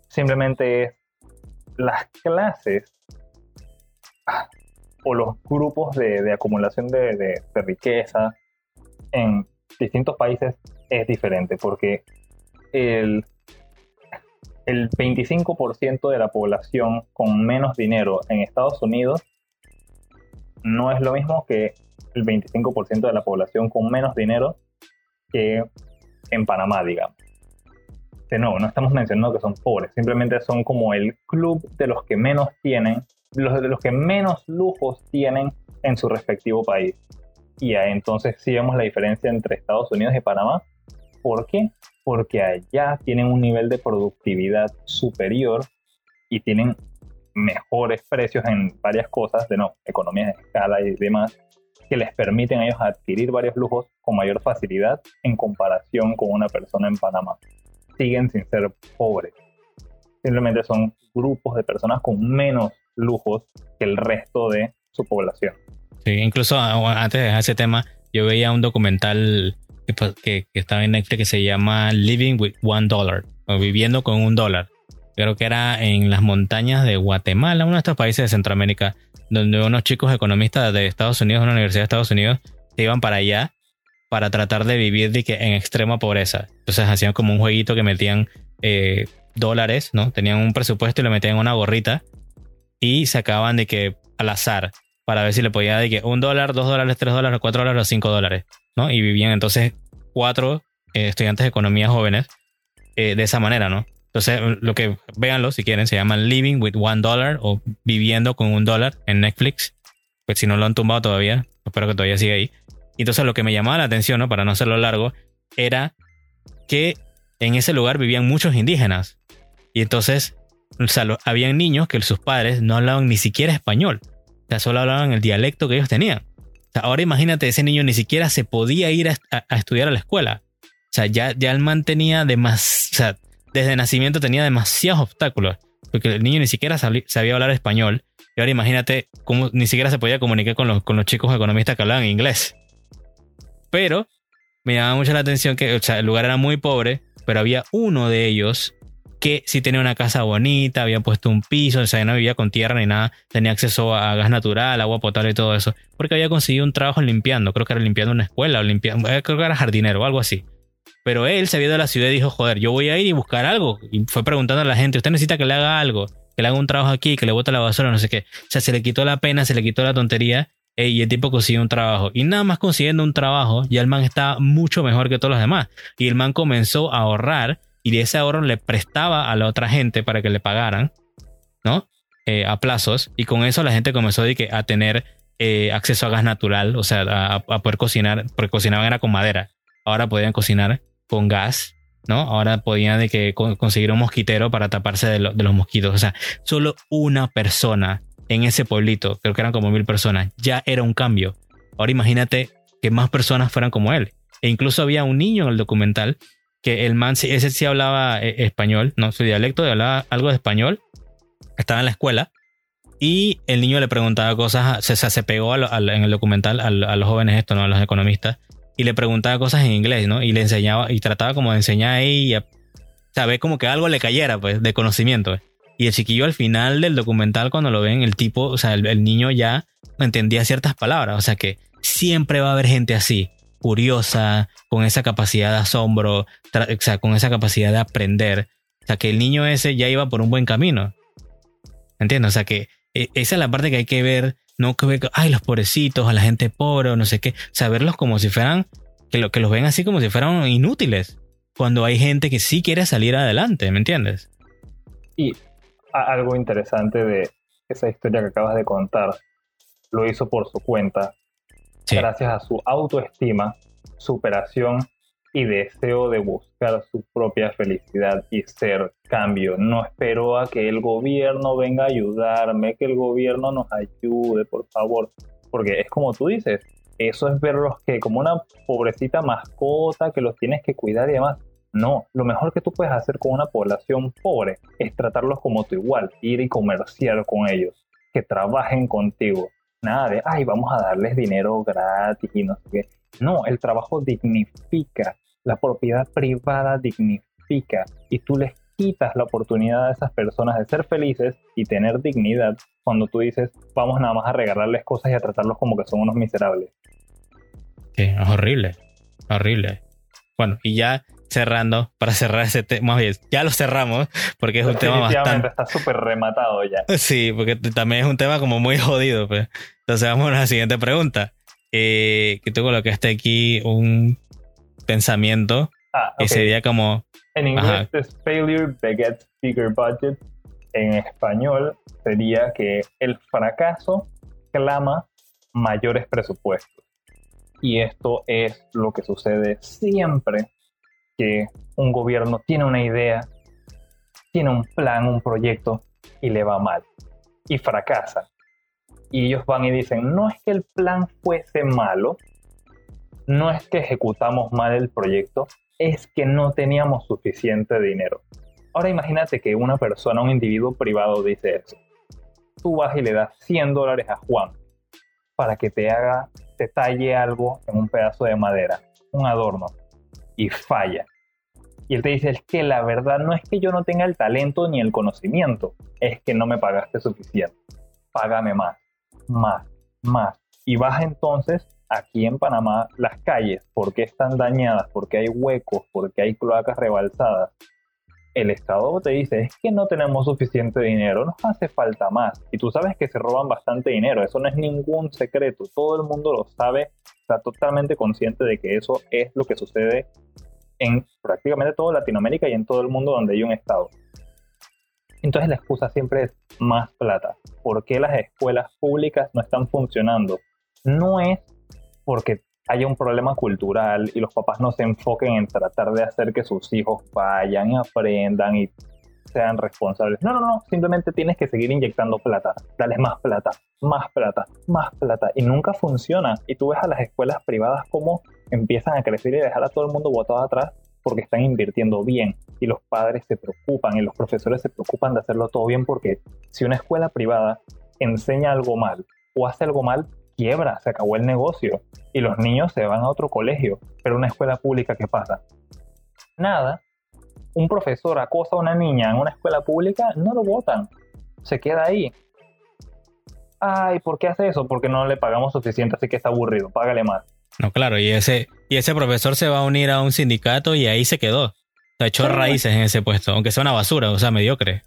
Simplemente es las clases o los grupos de, acumulación de, riqueza en distintos países es diferente porque el, el 25% de la población con menos dinero en Estados Unidos no es lo mismo que el 25% de la población con menos dinero que en Panamá, digamos de nuevo, no estamos mencionando que son pobres, simplemente son como el club de los que menos tienen, los de los que menos lujos tienen en su respectivo país. Y ahí entonces sí vemos la diferencia entre Estados Unidos y Panamá. ¿Por qué? Porque allá tienen un nivel de productividad superior y tienen mejores precios en varias cosas, de no, economías de escala y demás, que les permiten a ellos adquirir varios lujos con mayor facilidad en comparación con una persona en Panamá siguen sin ser pobres. Simplemente son grupos de personas con menos lujos que el resto de su población. Sí, incluso ah, antes de ese tema, yo veía un documental que, que, estaba en Netflix que se llama Living with One Dollar o Viviendo con un dólar. Creo que era en las montañas de Guatemala, uno de estos países de Centroamérica, donde unos chicos economistas de Estados Unidos, una universidad de Estados Unidos, se iban para allá para tratar de vivir de que en extrema pobreza. Entonces hacían como un jueguito que metían eh, dólares, ¿no? Tenían un presupuesto y lo metían una gorrita y sacaban de que al azar para ver si le podía de que un dólar, dos dólares, tres dólares, cuatro dólares o cinco dólares, ¿no? Y vivían entonces cuatro eh, estudiantes de economía jóvenes eh, de esa manera, ¿no? Entonces, lo que véanlo si quieren, se llama Living with One Dollar o Viviendo con un dólar en Netflix. Pues si no lo han tumbado todavía, espero que todavía siga ahí. Entonces lo que me llamaba la atención, ¿no? para no hacerlo largo, era que en ese lugar vivían muchos indígenas. Y entonces, o sea, habían niños que sus padres no hablaban ni siquiera español. O sea, solo hablaban el dialecto que ellos tenían. O sea, ahora imagínate, ese niño ni siquiera se podía ir a, estudiar a la escuela. O sea, ya, ya el man tenía demasiado, o sea, desde nacimiento tenía demasiados obstáculos. Porque el niño ni siquiera sabía hablar español. Y ahora imagínate cómo ni siquiera se podía comunicar con los, con los chicos economistas que hablaban inglés. Pero me llamaba mucho la atención que el lugar era muy pobre, pero había uno de ellos que sí tenía una casa bonita, había puesto un piso, o sea, no vivía con tierra ni nada, tenía acceso a gas natural, agua potable y todo eso, porque había conseguido un trabajo limpiando, creo que era limpiando una escuela, o limpiando, eh, creo que era jardinero o algo así. Pero él se había ido a la ciudad y dijo, joder, yo voy a ir y buscar algo. Y fue preguntando a la gente, usted necesita que le haga algo, que le haga un trabajo aquí, que le bote la basura, no sé qué. O sea, se le quitó la pena, se le quitó la tontería y el tipo consiguió un trabajo. Y nada más consiguiendo un trabajo, ya el man está mucho mejor que todos los demás. Y el man comenzó a ahorrar y de ese ahorro le prestaba a la otra gente para que le pagaran, ¿no? Eh, a plazos. Y con eso la gente comenzó a tener eh, acceso a gas natural, o sea, a, poder cocinar, porque cocinaban era con madera. Ahora podían cocinar con gas, ¿no? Ahora podían de que conseguir un mosquitero para taparse de, de los mosquitos. O sea, solo una persona en ese pueblito, creo que eran como mil personas, ya era un cambio. Ahora imagínate que más personas fueran como él. E incluso había un niño en el documental que el man, ese sí hablaba eh, español, no su dialecto, hablaba algo de español, estaba en la escuela Y el niño le preguntaba cosas, se, se pegó en el documental a, los jóvenes esto, ¿no? A los economistas. Y le preguntaba cosas en inglés, ¿no? Y le enseñaba, y trataba como de enseñar ahí, y a, saber como que algo le cayera, pues, de conocimiento. Y el chiquillo al final del documental, cuando lo ven, el tipo, o sea, el, niño ya entendía ciertas palabras. O sea que siempre va a haber gente así, curiosa, con esa capacidad de asombro, o sea, con esa capacidad de aprender. O sea que el niño ese ya iba por un buen camino. ¿Entiendes? O sea que e, esa es la parte que hay que ver, no que ver, ay, los pobrecitos, a la gente pobre o no sé qué, saberlos como si fueran, que, lo, que los ven así como si fueran inútiles, cuando hay gente que sí quiere salir adelante, ¿me entiendes? Y algo interesante de esa historia que acabas de contar, lo hizo por su cuenta, gracias a su autoestima, superación y deseo de buscar su propia felicidad y ser cambio. No espero a que el gobierno venga a ayudarme, que el gobierno nos ayude, por favor. Porque es como tú dices, eso es verlos que como una pobrecita mascota que los tienes que cuidar y demás. No, lo mejor que tú puedes hacer con una población pobre es tratarlos como tu igual, ir y comerciar con ellos, que trabajen contigo. Nada de, ay, vamos a darles dinero gratis y no sé qué. No, el trabajo dignifica, la propiedad privada dignifica y tú les quitas la oportunidad a esas personas de ser felices y tener dignidad cuando tú dices, vamos nada más a regalarles cosas y a tratarlos como que son unos miserables. Sí, es horrible, horrible. Bueno, y ya cerrando, para cerrar ese tema, más bien, ya lo cerramos, porque es un tema bastante... está súper rematado ya. Sí, porque también es un tema como muy jodido, pues. Entonces vamos a la siguiente pregunta. Eh, que que está aquí un pensamiento ah, que sería como... En inglés es failure begets bigger budget. En español sería que el fracaso clama mayores presupuestos. Y esto es lo que sucede siempre que un gobierno tiene una idea, tiene un plan, un proyecto y le va mal y fracasa. Y ellos van y dicen, no es que el plan fuese malo, no es que ejecutamos mal el proyecto, es que no teníamos suficiente dinero. Ahora imagínate que una persona, un individuo privado dice eso. Tú vas y le das 100 dólares a Juan para que te haga, te talle algo en un pedazo de madera, un adorno, y falla. Y él te dice, es que la verdad no es que yo no tenga el talento ni el conocimiento, es que no me pagaste suficiente. Págame más, más, más. Y vas entonces aquí en Panamá las calles, porque están dañadas, porque hay huecos, porque hay cloacas rebalsadas, el Estado te dice, es que no tenemos suficiente dinero, nos hace falta más. Y tú sabes que se roban bastante dinero, eso no es ningún secreto, todo el mundo lo sabe, está totalmente consciente de que eso es lo que sucede en prácticamente toda Latinoamérica y en todo el mundo donde hay un Estado. Entonces la excusa siempre es más plata. ¿Por qué las escuelas públicas no están funcionando? No es porque haya un problema cultural y los papás no se enfoquen en tratar de hacer que sus hijos vayan y aprendan y sean responsables. No, no, no, simplemente tienes que seguir inyectando plata, dale más plata, más plata, más plata y nunca funciona. Y tú ves a las escuelas privadas como empiezan a crecer y dejar a todo el mundo botado atrás porque están invirtiendo bien y los padres se preocupan y los profesores se preocupan de hacerlo todo bien porque si una escuela privada enseña algo mal o hace algo mal, quiebra, se acabó el negocio y los niños se van a otro colegio. Pero una escuela pública, ¿qué pasa? Nada. Un profesor acosa a una niña en una escuela pública, no lo votan. Se queda ahí. Ay, ¿por qué hace eso? Porque no le pagamos suficiente, así que está aburrido, págale más. No, claro, y ese, y ese profesor se va a unir a un sindicato y ahí se quedó. Se echó raíces en ese puesto, aunque sea una basura, o sea, mediocre.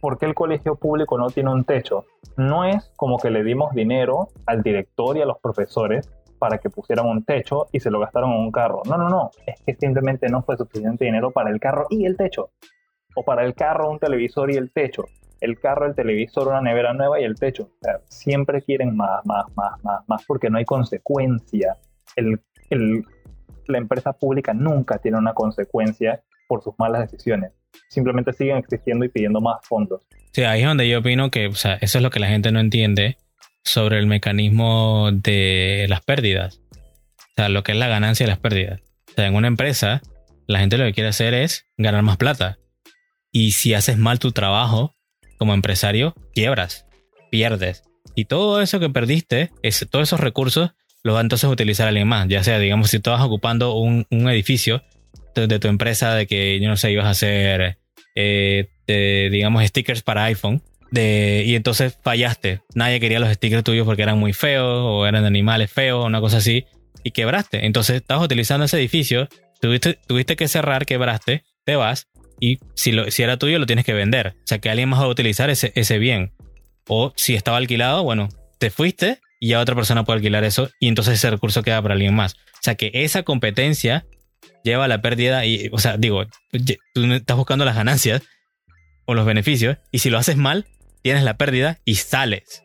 ¿Por qué el colegio público no tiene un techo? No es como que le dimos dinero al director y a los profesores para que pusieran un techo y se lo gastaron en un carro. No, no, no. Es que simplemente no fue suficiente dinero para el carro y el techo. O para el carro, un televisor y el techo. El carro, el televisor, una nevera nueva y el techo. Siempre quieren más, más, más, más, más porque no hay consecuencia. La empresa pública nunca tiene una consecuencia por sus malas decisiones simplemente siguen existiendo y pidiendo más fondos. Sí, ahí es donde yo opino que o sea, eso es lo que la gente no entiende sobre el mecanismo de las pérdidas. O sea, lo que es la ganancia de las pérdidas. O sea, en una empresa, la gente lo que quiere hacer es ganar más plata. Y si haces mal tu trabajo como empresario, quiebras. pierdes. Y todo eso que perdiste, todos esos recursos, los va entonces a utilizar alguien más. Ya sea, digamos, si tú vas ocupando un, edificio de, tu empresa de que, yo no sé, ibas a hacer, eh, digamos, stickers para iPhone. De, y entonces fallaste. Nadie quería los stickers tuyos porque eran muy feos o eran de animales feos una cosa así. Y quebraste. Entonces estabas utilizando ese edificio. Tuviste, tuviste que cerrar, quebraste, te vas. Y si, lo, si era tuyo, lo tienes que vender. O sea, que alguien más va a utilizar ese, ese bien. O si estaba alquilado, bueno, te fuiste y ya otra persona puede alquilar eso y entonces ese recurso queda para alguien más. O sea que esa competencia lleva la pérdida y, o sea, digo, tú estás buscando las ganancias o los beneficios y si lo haces mal, tienes la pérdida y sales.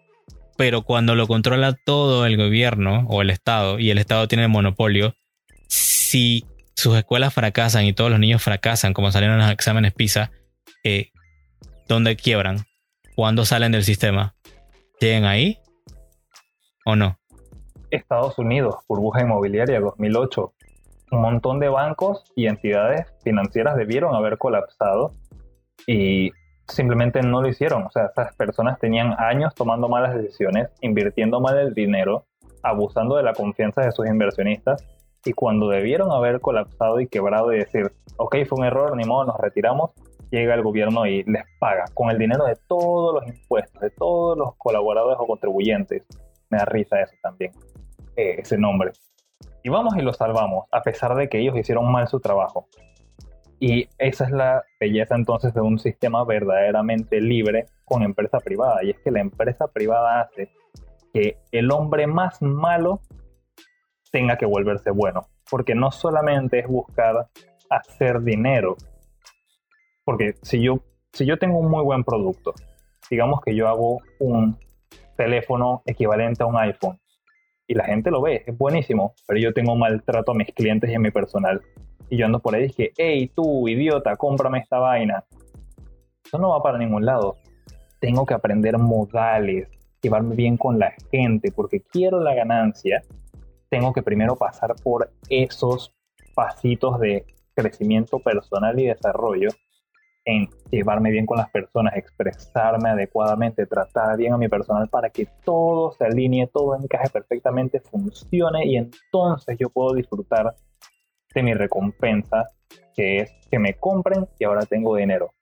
Pero cuando lo controla todo el gobierno o el Estado y el Estado tiene el monopolio, si sus escuelas fracasan y todos los niños fracasan como salieron en los exámenes PISA, eh, ¿dónde quiebran? ¿Cuándo salen del sistema? ¿Siguen ahí o no? Estados Unidos, burbuja inmobiliaria 2008. Un montón de bancos y entidades financieras debieron haber colapsado y simplemente no lo hicieron. O sea, estas personas tenían años tomando malas decisiones, invirtiendo mal el dinero, abusando de la confianza de sus inversionistas y cuando debieron haber colapsado y quebrado y decir, ok, fue un error, ni modo, nos retiramos, llega el gobierno y les paga con el dinero de todos los impuestos, de todos los colaboradores o contribuyentes. Me da risa eso también, eh, ese nombre. Y vamos y lo salvamos, a pesar de que ellos hicieron mal su trabajo. Y esa es la belleza entonces de un sistema verdaderamente libre con empresa privada. Y es que la empresa privada hace que el hombre más malo tenga que volverse bueno. Porque no solamente es buscar hacer dinero, porque si yo, si yo tengo un muy buen producto, digamos que yo hago un teléfono equivalente a un iPhone y la gente lo ve, es buenísimo, pero yo tengo maltrato a mis clientes y a mi personal. Y yo ando por ahí y dije, hey tú, idiota, cómprame esta vaina. Eso no va para ningún lado. Tengo que aprender modales, llevarme bien con la gente, porque quiero la ganancia. Tengo que primero pasar por esos pasitos de crecimiento personal y desarrollo en llevarme bien con las personas, expresarme adecuadamente, tratar bien a mi personal para que todo se alinee, todo encaje perfectamente, funcione y entonces yo puedo disfrutar de mi recompensa, que es que me compren y ahora tengo dinero.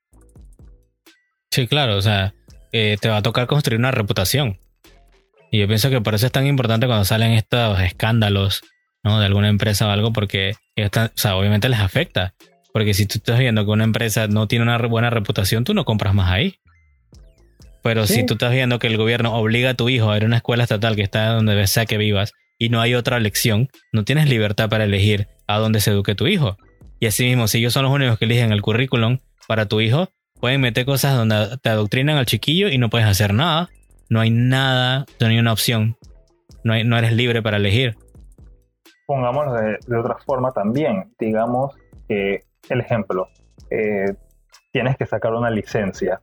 Sí, claro, o sea, te va a tocar construir una reputación. Y yo pienso que por eso es tan importante cuando salen estos escándalos ¿no? de alguna empresa o algo, porque o sea, obviamente les afecta. Porque si tú estás viendo que una empresa no tiene una buena reputación, tú no compras más ahí. Pero si tú estás viendo que el gobierno obliga a tu hijo a ir a una escuela estatal que está donde sea que vivas y no hay otra elección, no tienes libertad para elegir a dónde se eduque tu hijo. Y así mismo, si ellos son los únicos que eligen el currículum para tu hijo, pueden meter cosas donde te adoctrinan al chiquillo y no puedes hacer nada. No hay nada, no hay una opción. No, no eres libre para elegir. Pongámoslo de otra forma también. Digamos que el ejemplo, eh, tienes que sacar una licencia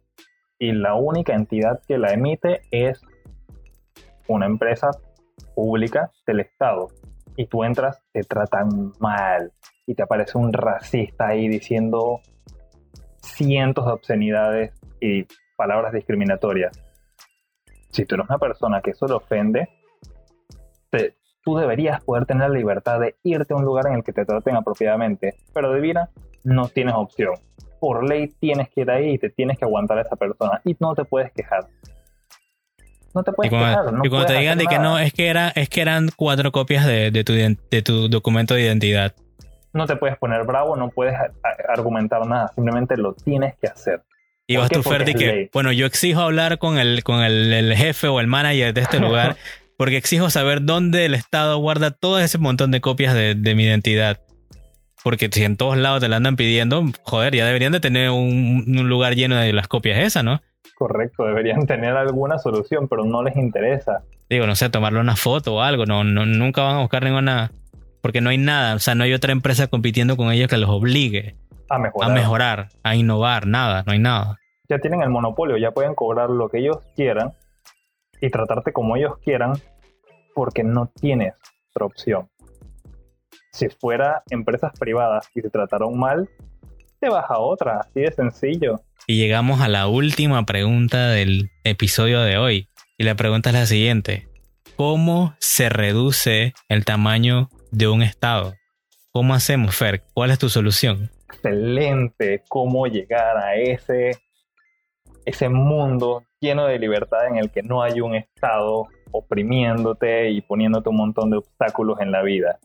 y la única entidad que la emite es una empresa pública del Estado. Y tú entras, te tratan mal y te aparece un racista ahí diciendo cientos de obscenidades y palabras discriminatorias. Si tú eres una persona que eso le ofende, tú deberías poder tener la libertad de irte a un lugar en el que te traten apropiadamente. Pero adivina, no tienes opción. Por ley tienes que ir ahí y te tienes que aguantar a esa persona y no te puedes quejar. No te puedes quejar. y cuando te digan de que no, es que, era, es que eran cuatro copias de, tu, de tu documento de identidad. No te puedes poner bravo, no puedes argumentar nada, simplemente lo tienes que hacer. Y vas tú, Ferdi, que, bueno, yo exijo hablar con el, con el, jefe o el manager de este lugar porque exijo saber dónde el Estado guarda todo ese montón de copias de, de mi identidad. Porque si en todos lados te la andan pidiendo, joder, ya deberían de tener un, lugar lleno de las copias esas, ¿no? Correcto, deberían tener alguna solución, pero no les interesa. Digo, no sé, tomarle una foto o algo, no, no, nunca van a buscar ninguna, porque no hay nada, o sea, no hay otra empresa compitiendo con ellos que los obligue a mejorar. a mejorar, a innovar, nada, no hay nada. Ya tienen el monopolio, ya pueden cobrar lo que ellos quieran y tratarte como ellos quieran porque no tienes otra opción si fuera empresas privadas y te trataron mal, te vas a otra, así de sencillo. Y llegamos a la última pregunta del episodio de hoy. Y la pregunta es la siguiente. ¿Cómo se reduce el tamaño de un Estado? ¿Cómo hacemos, Fer? ¿Cuál es tu solución? Excelente. ¿Cómo llegar a ese, ese mundo lleno de libertad en el que no hay un Estado oprimiéndote y poniéndote un montón de obstáculos en la vida?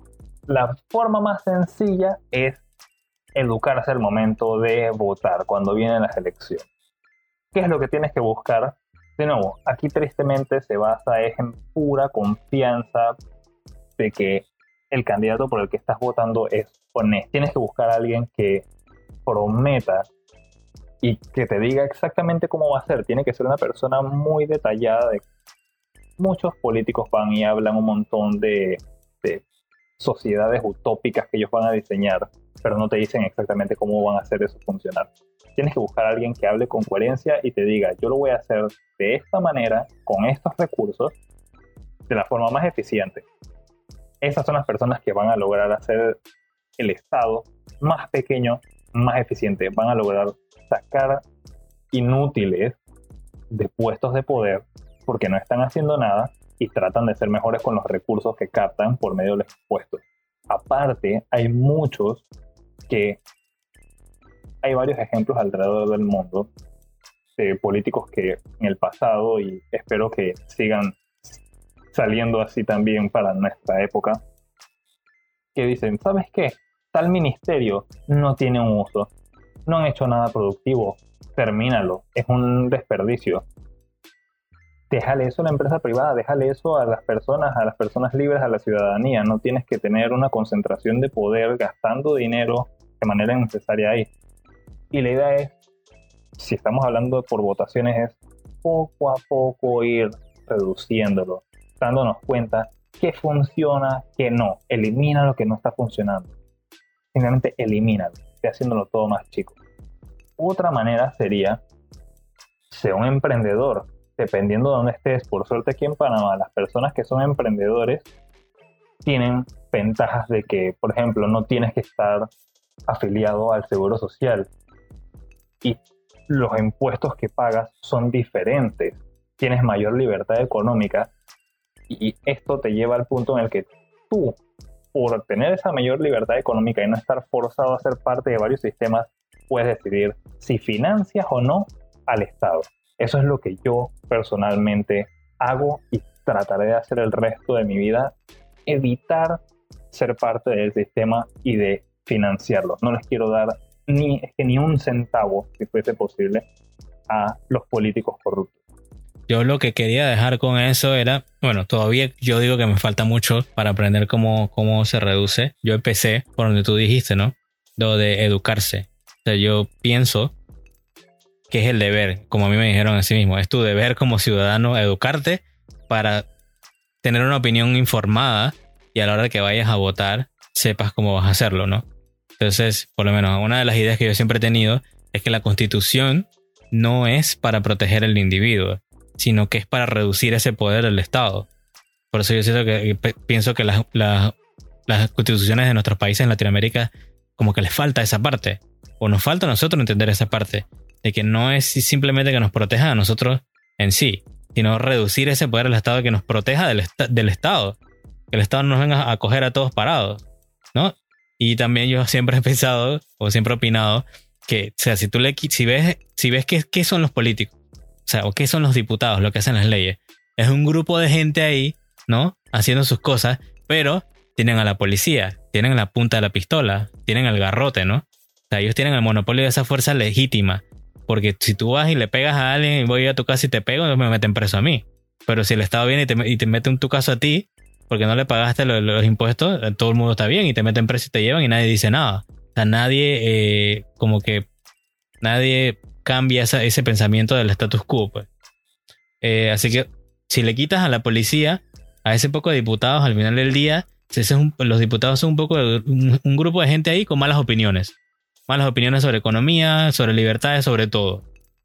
La forma más sencilla es educarse al momento de votar, cuando vienen las elecciones. ¿Qué es lo que tienes que buscar? De nuevo, aquí tristemente se basa en pura confianza de que el candidato por el que estás votando es honesto. Tienes que buscar a alguien que prometa y que te diga exactamente cómo va a ser. Tiene que ser una persona muy detallada. De... Muchos políticos van y hablan un montón de, de sociedades utópicas que ellos van a diseñar, pero no te dicen exactamente cómo van a hacer eso funcionar. Tienes que buscar a alguien que hable con coherencia y te diga, yo lo voy a hacer de esta manera, con estos recursos, de la forma más eficiente. Esas son las personas que van a lograr hacer el Estado más pequeño, más eficiente. Van a lograr sacar inútiles de puestos de poder porque no están haciendo nada y tratan de ser mejores con los recursos que captan por medio de los. Aparte, hay muchos que hay varios ejemplos alrededor del mundo de políticos que en el pasado y espero que sigan saliendo así también para nuestra época, que dicen, ¿sabes qué? Tal ministerio no tiene un uso, no han hecho nada productivo, termínalo, es un desperdicio déjale eso a la empresa privada, déjale eso a las personas, a las personas libres, a la ciudadanía. No tienes que tener una concentración de poder gastando dinero de manera innecesaria ahí. Y la idea es, si estamos hablando por votaciones, es poco a poco ir reduciéndolo, dándonos cuenta qué funciona, qué no. Elimina lo que no está funcionando. Simplemente elimínalo, esté haciéndolo todo más chico. Otra manera sería, ser un emprendedor, dependiendo de dónde estés, por suerte aquí en Panamá, las personas que son emprendedores tienen ventajas de que, por ejemplo, no tienes que estar afiliado al seguro social y los impuestos que pagas son diferentes, tienes mayor libertad económica y esto te lleva al punto en el que tú, por tener esa mayor libertad económica y no estar forzado a ser parte de varios sistemas, puedes decidir si financias o no al Estado. Eso es lo que yo personalmente hago y trataré de hacer el resto de mi vida, evitar ser parte del sistema y de financiarlo. No les quiero dar ni, ni un centavo, si fuese posible, a los políticos corruptos. Yo lo que quería dejar con eso era, bueno, todavía yo digo que me falta mucho para aprender cómo, cómo se reduce. Yo empecé por donde tú dijiste, ¿no? Lo de educarse. O sea, yo pienso que es el deber, como a mí me dijeron a sí mismo, es tu deber como ciudadano educarte para tener una opinión informada y a la hora que vayas a votar sepas cómo vas a hacerlo, ¿no? Entonces, por lo menos una de las ideas que yo siempre he tenido es que la constitución no es para proteger al individuo, sino que es para reducir ese poder del Estado. Por eso yo siento que, pienso que las, las constituciones de nuestros países en Latinoamérica como que les falta esa parte, o nos falta a nosotros entender esa parte de que no es simplemente que nos proteja a nosotros en sí, sino reducir ese poder del Estado que nos proteja del, Estado. Que el Estado no nos venga a coger a todos parados, ¿no? Y también yo siempre he pensado, o siempre he opinado, que, o sea, si tú le, si ves, si ves qué, qué son los políticos, o sea, o qué son los diputados, lo que hacen las leyes, es un grupo de gente ahí, ¿no? Haciendo sus cosas, pero tienen a la policía, tienen la punta de la pistola, tienen el garrote, ¿no? O sea, ellos tienen el monopolio de esa fuerza legítima porque si tú vas y le pegas a alguien y voy a tu casa y te pego, me meten preso a mí. Pero si el Estado viene y te, y te mete en tu caso a ti, porque no le pagaste los, impuestos, eh, todo el mundo está bien y te meten preso y te llevan y nadie dice nada. O sea, nadie, eh, como que nadie cambia ese pensamiento del status quo. Pues. Eh, así que si le quitas a la policía, a ese poco de diputados al final del día, los diputados son un poco un grupo de gente ahí con malas opiniones malas opiniones sobre economía, sobre libertades, sobre todo.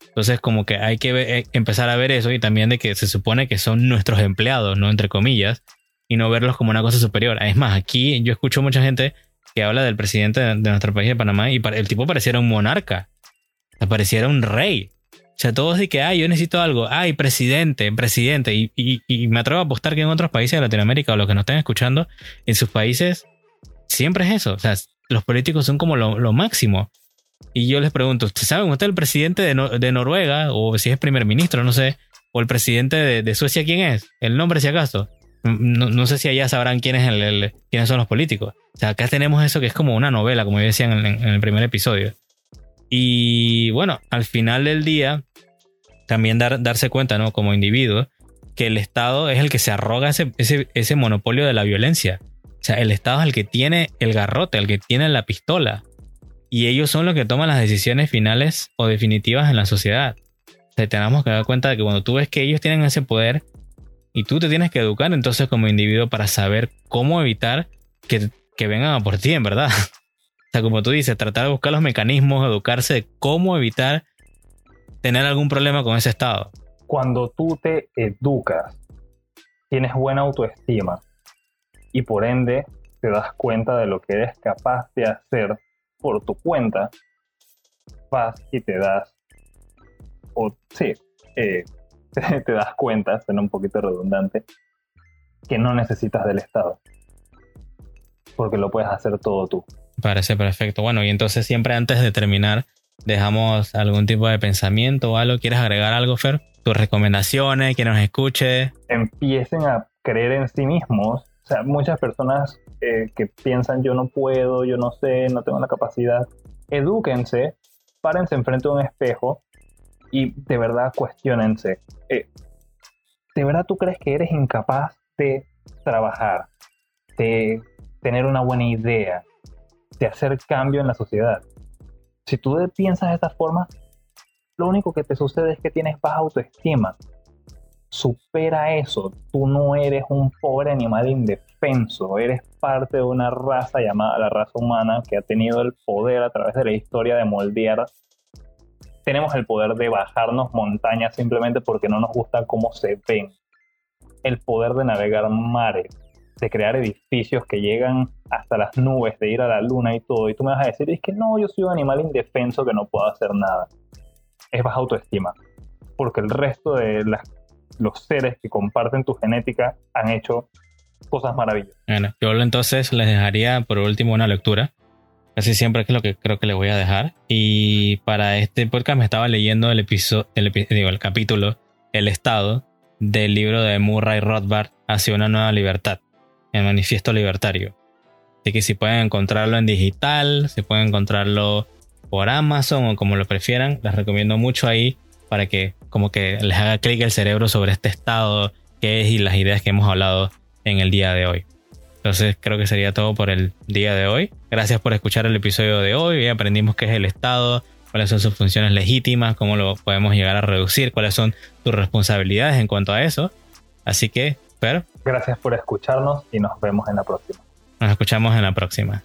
Entonces, como que hay que eh, empezar a ver eso y también de que se supone que son nuestros empleados, ¿no? Entre comillas, y no verlos como una cosa superior. Es más, aquí yo escucho mucha gente que habla del presidente de, nuestro país de Panamá y el tipo pareciera un monarca, pareciera un rey. O sea, todos de que, ay, yo necesito algo, ay, presidente, presidente. Y, y, me atrevo a apostar que en otros países de Latinoamérica o los que nos estén escuchando, en sus países, siempre es eso. O sea, los políticos son como lo, máximo. Y yo les pregunto, ¿saben usted el presidente de, de, Noruega? O si es primer ministro, no sé. O el presidente de, Suecia, ¿quién es? El nombre, si acaso. No, sé si allá sabrán quién es el, quiénes son los políticos. O sea, acá tenemos eso que es como una novela, como decían en, en el primer episodio. Y bueno, al final del día, también dar, darse cuenta, ¿no? Como individuo, que el Estado es el que se arroga ese, ese, monopolio de la violencia. O sea, el Estado es el que tiene el garrote, el que tiene la pistola. Y ellos son los que toman las decisiones finales o definitivas en la sociedad. O sea, tenemos que dar cuenta de que cuando tú ves que ellos tienen ese poder y tú te tienes que educar entonces como individuo para saber cómo evitar que, que vengan a por ti, en verdad. O sea, como tú dices, tratar de buscar los mecanismos, educarse de cómo evitar tener algún problema con ese estado. Cuando tú te educas, tienes buena autoestima y por ende te das cuenta de lo que eres capaz de hacer por tu cuenta, vas y te das, o sí, eh, te, das cuenta, suena un poquito redundante, que no necesitas del Estado, porque lo puedes hacer todo tú. Parece perfecto. Bueno, y entonces siempre antes de terminar, dejamos algún tipo de pensamiento o algo. ¿Quieres agregar algo, Fer? Tus recomendaciones, que nos escuche. Empiecen a creer en sí mismos. O sea, muchas personas eh, que piensan yo no puedo, yo no sé, no tengo la capacidad. Edúquense, párense enfrente de un espejo y de verdad cuestionense. Eh, ¿De verdad tú crees que eres incapaz de trabajar, de tener una buena idea, de hacer cambio en la sociedad. Si tú piensas de esta forma, lo único que te sucede es que tienes baja autoestima. Supera eso. Tú no eres un pobre animal indefenso. Eres parte de una raza llamada la raza humana que ha tenido el poder a través de la historia de moldear. Tenemos el poder de bajarnos montañas simplemente porque no nos gusta cómo se ven. El poder de navegar mares de crear edificios que llegan hasta las nubes, de ir a la luna y todo, y tú me vas a decir, es que no, yo soy un animal indefenso que no puedo hacer nada. Es baja autoestima, porque el resto de los seres que comparten tu genética han hecho cosas maravillosas. Bueno, yo entonces les dejaría por último una lectura. Casi siempre es lo que creo que les voy a dejar. Y para este podcast me estaba leyendo el episodio, el, digo, el capítulo El Estado del libro de Murray Rothbard hacia una nueva libertad el manifiesto libertario. Así que si pueden encontrarlo en digital, si pueden encontrarlo por Amazon o como lo prefieran, les recomiendo mucho ahí para que como que les haga clic el cerebro sobre este estado que es y las ideas que hemos hablado en el día de hoy. Entonces creo que sería todo por el día de hoy. Gracias por escuchar el episodio de hoy. y aprendimos qué es el Estado, cuáles son sus funciones legítimas, cómo lo podemos llegar a reducir, cuáles son tus responsabilidades en cuanto a eso. Así que, pero Gracias por escucharnos y nos vemos en la próxima. Nos escuchamos en la próxima.